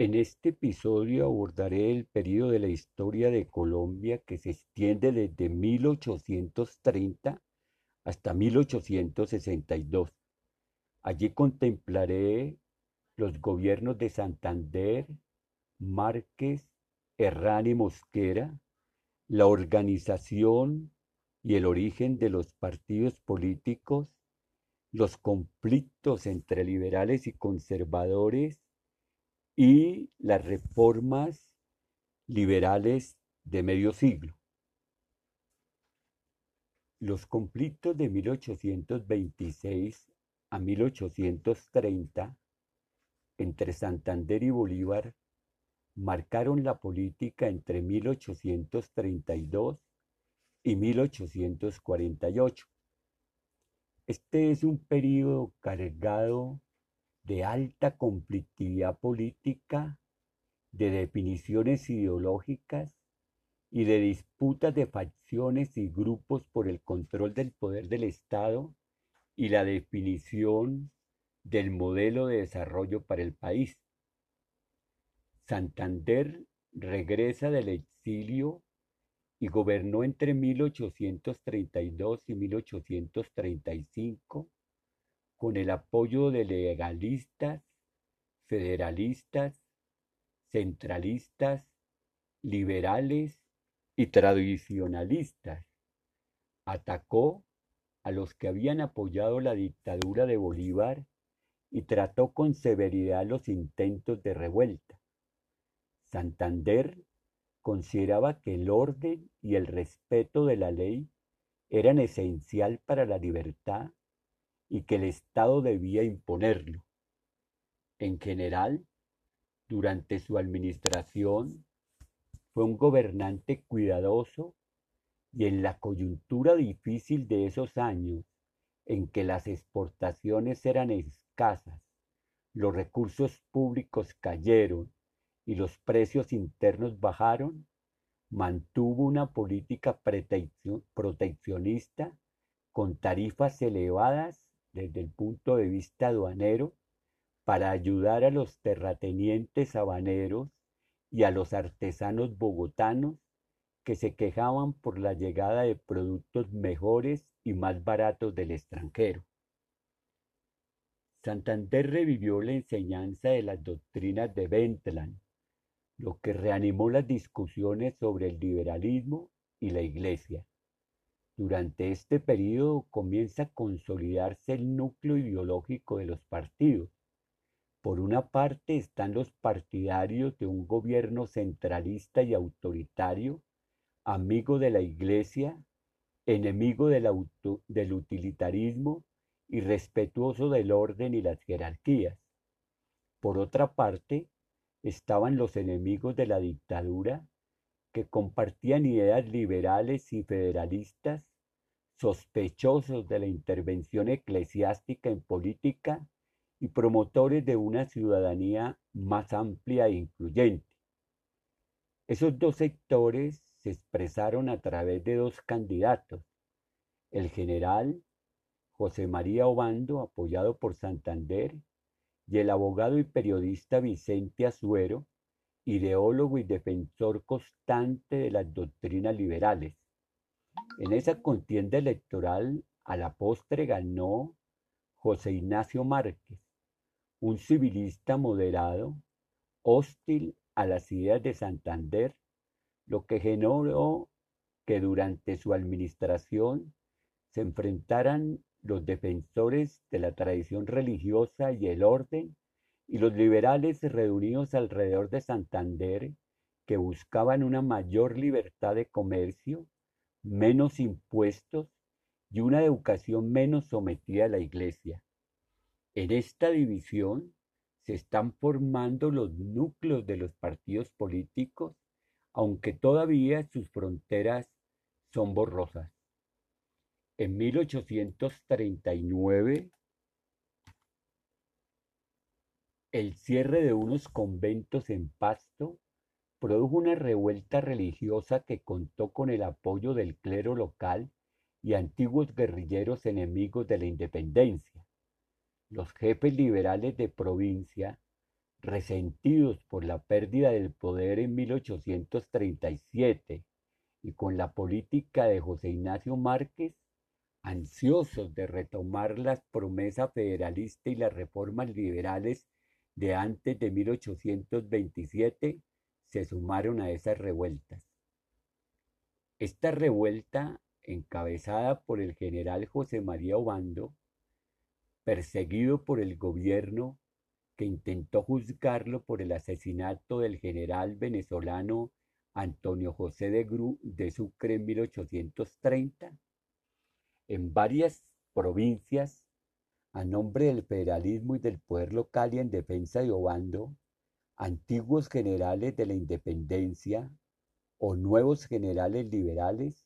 En este episodio abordaré el periodo de la historia de Colombia que se extiende desde 1830 hasta 1862. Allí contemplaré los gobiernos de Santander, Márquez, Herrán y Mosquera, la organización y el origen de los partidos políticos, los conflictos entre liberales y conservadores y las reformas liberales de medio siglo. Los conflictos de 1826 a 1830 entre Santander y Bolívar marcaron la política entre 1832 y 1848. Este es un periodo cargado de alta conflictividad política, de definiciones ideológicas y de disputas de facciones y grupos por el control del poder del Estado y la definición del modelo de desarrollo para el país. Santander regresa del exilio y gobernó entre 1832 y 1835 con el apoyo de legalistas, federalistas, centralistas, liberales y tradicionalistas. Atacó a los que habían apoyado la dictadura de Bolívar y trató con severidad los intentos de revuelta. Santander consideraba que el orden y el respeto de la ley eran esencial para la libertad y que el Estado debía imponerlo. En general, durante su administración, fue un gobernante cuidadoso y en la coyuntura difícil de esos años en que las exportaciones eran escasas, los recursos públicos cayeron y los precios internos bajaron, mantuvo una política proteccionista con tarifas elevadas desde el punto de vista aduanero para ayudar a los terratenientes habaneros y a los artesanos bogotanos que se quejaban por la llegada de productos mejores y más baratos del extranjero. Santander revivió la enseñanza de las doctrinas de Bentland, lo que reanimó las discusiones sobre el liberalismo y la Iglesia. Durante este periodo comienza a consolidarse el núcleo ideológico de los partidos. Por una parte están los partidarios de un gobierno centralista y autoritario, amigo de la Iglesia, enemigo del, del utilitarismo y respetuoso del orden y las jerarquías. Por otra parte, estaban los enemigos de la dictadura que compartían ideas liberales y federalistas, sospechosos de la intervención eclesiástica en política y promotores de una ciudadanía más amplia e incluyente. Esos dos sectores se expresaron a través de dos candidatos, el general José María Obando, apoyado por Santander, y el abogado y periodista Vicente Azuero, ideólogo y defensor constante de las doctrinas liberales. En esa contienda electoral, a la postre ganó José Ignacio Márquez, un civilista moderado, hostil a las ideas de Santander, lo que generó que durante su administración se enfrentaran los defensores de la tradición religiosa y el orden, y los liberales reunidos alrededor de Santander, que buscaban una mayor libertad de comercio, menos impuestos y una educación menos sometida a la iglesia. En esta división se están formando los núcleos de los partidos políticos, aunque todavía sus fronteras son borrosas. En 1839, el cierre de unos conventos en Pasto produjo una revuelta religiosa que contó con el apoyo del clero local y antiguos guerrilleros enemigos de la independencia. Los jefes liberales de provincia resentidos por la pérdida del poder en 1837 y con la política de José Ignacio Márquez, ansiosos de retomar las promesas federalistas y las reformas liberales de antes de 1827, se sumaron a esas revueltas. Esta revuelta, encabezada por el general José María Obando, perseguido por el gobierno que intentó juzgarlo por el asesinato del general venezolano Antonio José de, Gru de Sucre en 1830, en varias provincias, a nombre del federalismo y del poder local y en defensa de Obando, antiguos generales de la independencia o nuevos generales liberales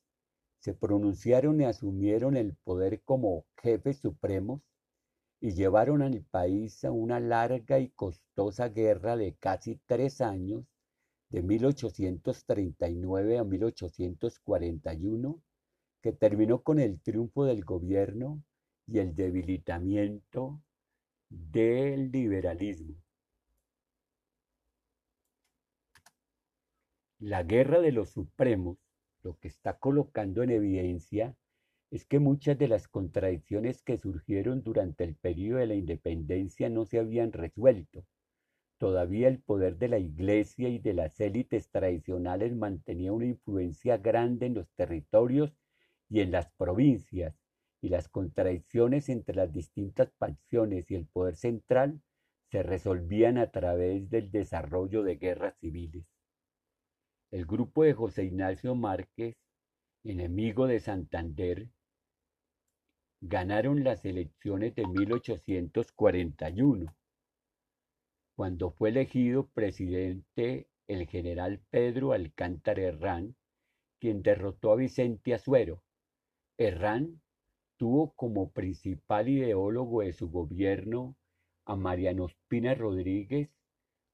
se pronunciaron y asumieron el poder como jefes supremos y llevaron al país a una larga y costosa guerra de casi tres años, de 1839 a 1841, que terminó con el triunfo del gobierno y el debilitamiento del liberalismo. La guerra de los supremos, lo que está colocando en evidencia es que muchas de las contradicciones que surgieron durante el periodo de la independencia no se habían resuelto. Todavía el poder de la Iglesia y de las élites tradicionales mantenía una influencia grande en los territorios y en las provincias, y las contradicciones entre las distintas facciones y el poder central se resolvían a través del desarrollo de guerras civiles. El grupo de José Ignacio Márquez, enemigo de Santander, ganaron las elecciones de 1841, cuando fue elegido presidente el general Pedro Alcántara Herrán, quien derrotó a Vicente Azuero. Herrán tuvo como principal ideólogo de su gobierno a Mariano Espina Rodríguez,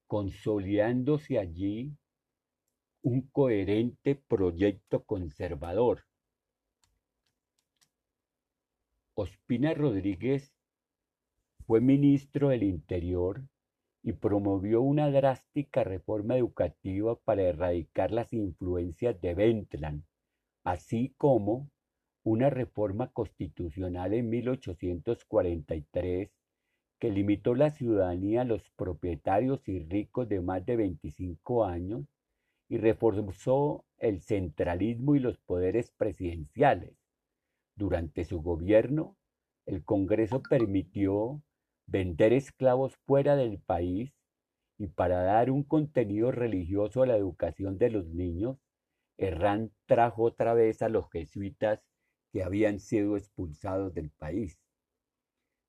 consolidándose allí un coherente proyecto conservador. Ospina Rodríguez fue ministro del Interior y promovió una drástica reforma educativa para erradicar las influencias de Bentland, así como una reforma constitucional en 1843 que limitó la ciudadanía a los propietarios y ricos de más de 25 años y reforzó el centralismo y los poderes presidenciales. Durante su gobierno, el Congreso permitió vender esclavos fuera del país y para dar un contenido religioso a la educación de los niños, Herrán trajo otra vez a los jesuitas que habían sido expulsados del país.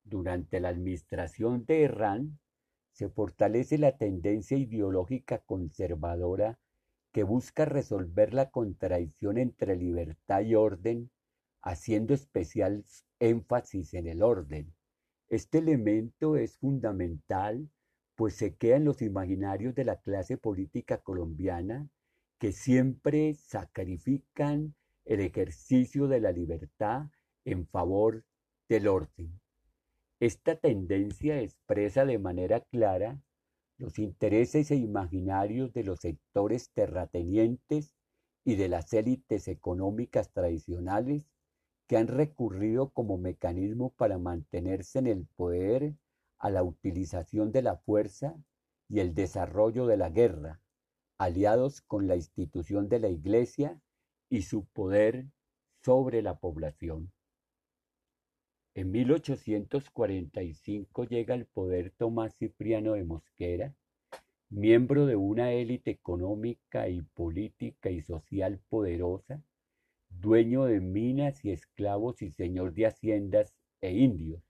Durante la administración de Herrán se fortalece la tendencia ideológica conservadora que busca resolver la contradicción entre libertad y orden, haciendo especial énfasis en el orden. Este elemento es fundamental, pues se queda en los imaginarios de la clase política colombiana, que siempre sacrifican el ejercicio de la libertad en favor del orden. Esta tendencia expresa de manera clara los intereses e imaginarios de los sectores terratenientes y de las élites económicas tradicionales que han recurrido como mecanismo para mantenerse en el poder a la utilización de la fuerza y el desarrollo de la guerra, aliados con la institución de la Iglesia y su poder sobre la población. En 1845 llega al poder Tomás Cipriano de Mosquera, miembro de una élite económica y política y social poderosa, dueño de minas y esclavos y señor de haciendas e indios.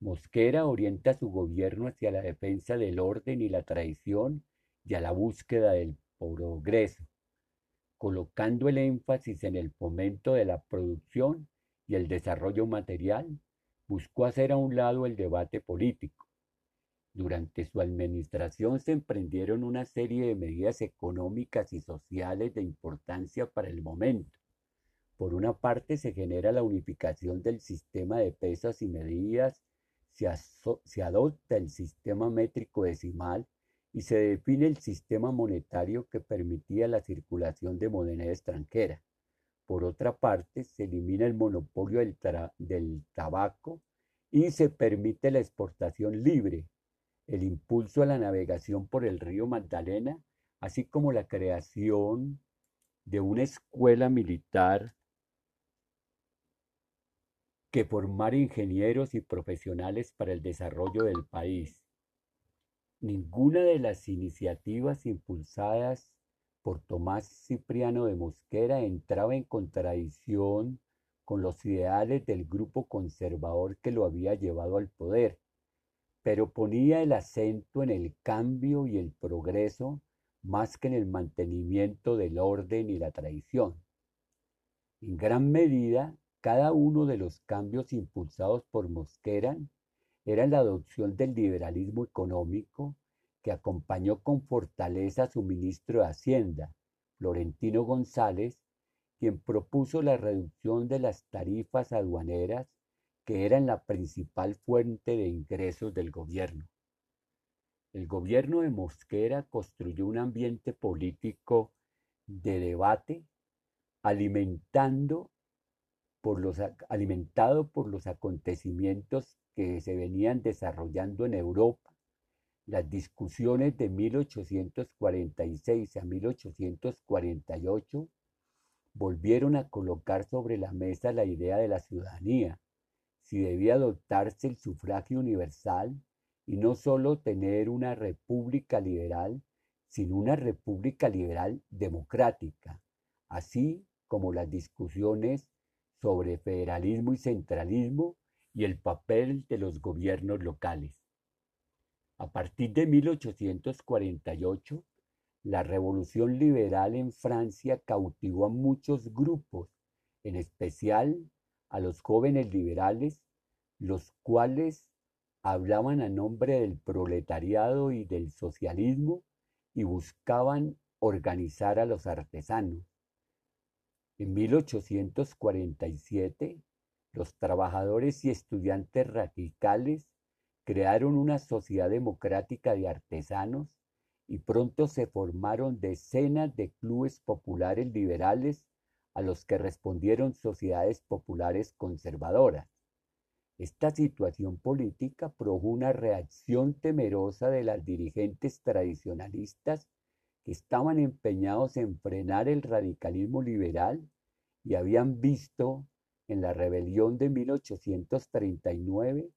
Mosquera orienta su gobierno hacia la defensa del orden y la tradición y a la búsqueda del progreso, colocando el énfasis en el fomento de la producción y el desarrollo material, buscó hacer a un lado el debate político. Durante su administración se emprendieron una serie de medidas económicas y sociales de importancia para el momento. Por una parte se genera la unificación del sistema de pesas y medidas, se, se adopta el sistema métrico decimal y se define el sistema monetario que permitía la circulación de moneda extranjera. Por otra parte, se elimina el monopolio del, del tabaco y se permite la exportación libre, el impulso a la navegación por el río Magdalena, así como la creación de una escuela militar que formara ingenieros y profesionales para el desarrollo del país. Ninguna de las iniciativas impulsadas por Tomás Cipriano de Mosquera entraba en contradicción con los ideales del grupo conservador que lo había llevado al poder, pero ponía el acento en el cambio y el progreso más que en el mantenimiento del orden y la tradición. En gran medida, cada uno de los cambios impulsados por Mosquera era la adopción del liberalismo económico que acompañó con fortaleza a su ministro de Hacienda, Florentino González, quien propuso la reducción de las tarifas aduaneras que eran la principal fuente de ingresos del gobierno. El gobierno de Mosquera construyó un ambiente político de debate alimentando por los, alimentado por los acontecimientos que se venían desarrollando en Europa, las discusiones de 1846 a 1848 volvieron a colocar sobre la mesa la idea de la ciudadanía, si debía adoptarse el sufragio universal y no solo tener una república liberal, sino una república liberal democrática, así como las discusiones sobre federalismo y centralismo y el papel de los gobiernos locales. A partir de 1848, la revolución liberal en Francia cautivó a muchos grupos, en especial a los jóvenes liberales, los cuales hablaban a nombre del proletariado y del socialismo y buscaban organizar a los artesanos. En 1847, los trabajadores y estudiantes radicales crearon una sociedad democrática de artesanos y pronto se formaron decenas de clubes populares liberales a los que respondieron sociedades populares conservadoras. Esta situación política produjo una reacción temerosa de las dirigentes tradicionalistas que estaban empeñados en frenar el radicalismo liberal y habían visto en la rebelión de 1839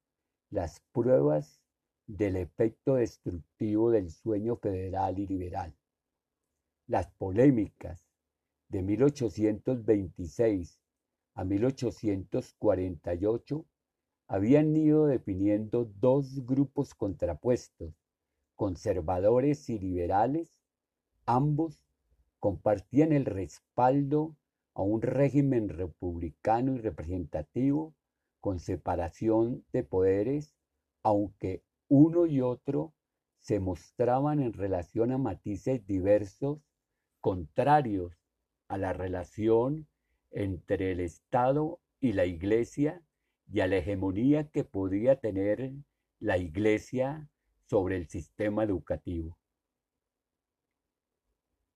las pruebas del efecto destructivo del sueño federal y liberal. Las polémicas de 1826 a 1848 habían ido definiendo dos grupos contrapuestos, conservadores y liberales, ambos compartían el respaldo a un régimen republicano y representativo con separación de poderes, aunque uno y otro se mostraban en relación a matices diversos, contrarios a la relación entre el Estado y la Iglesia y a la hegemonía que podía tener la Iglesia sobre el sistema educativo.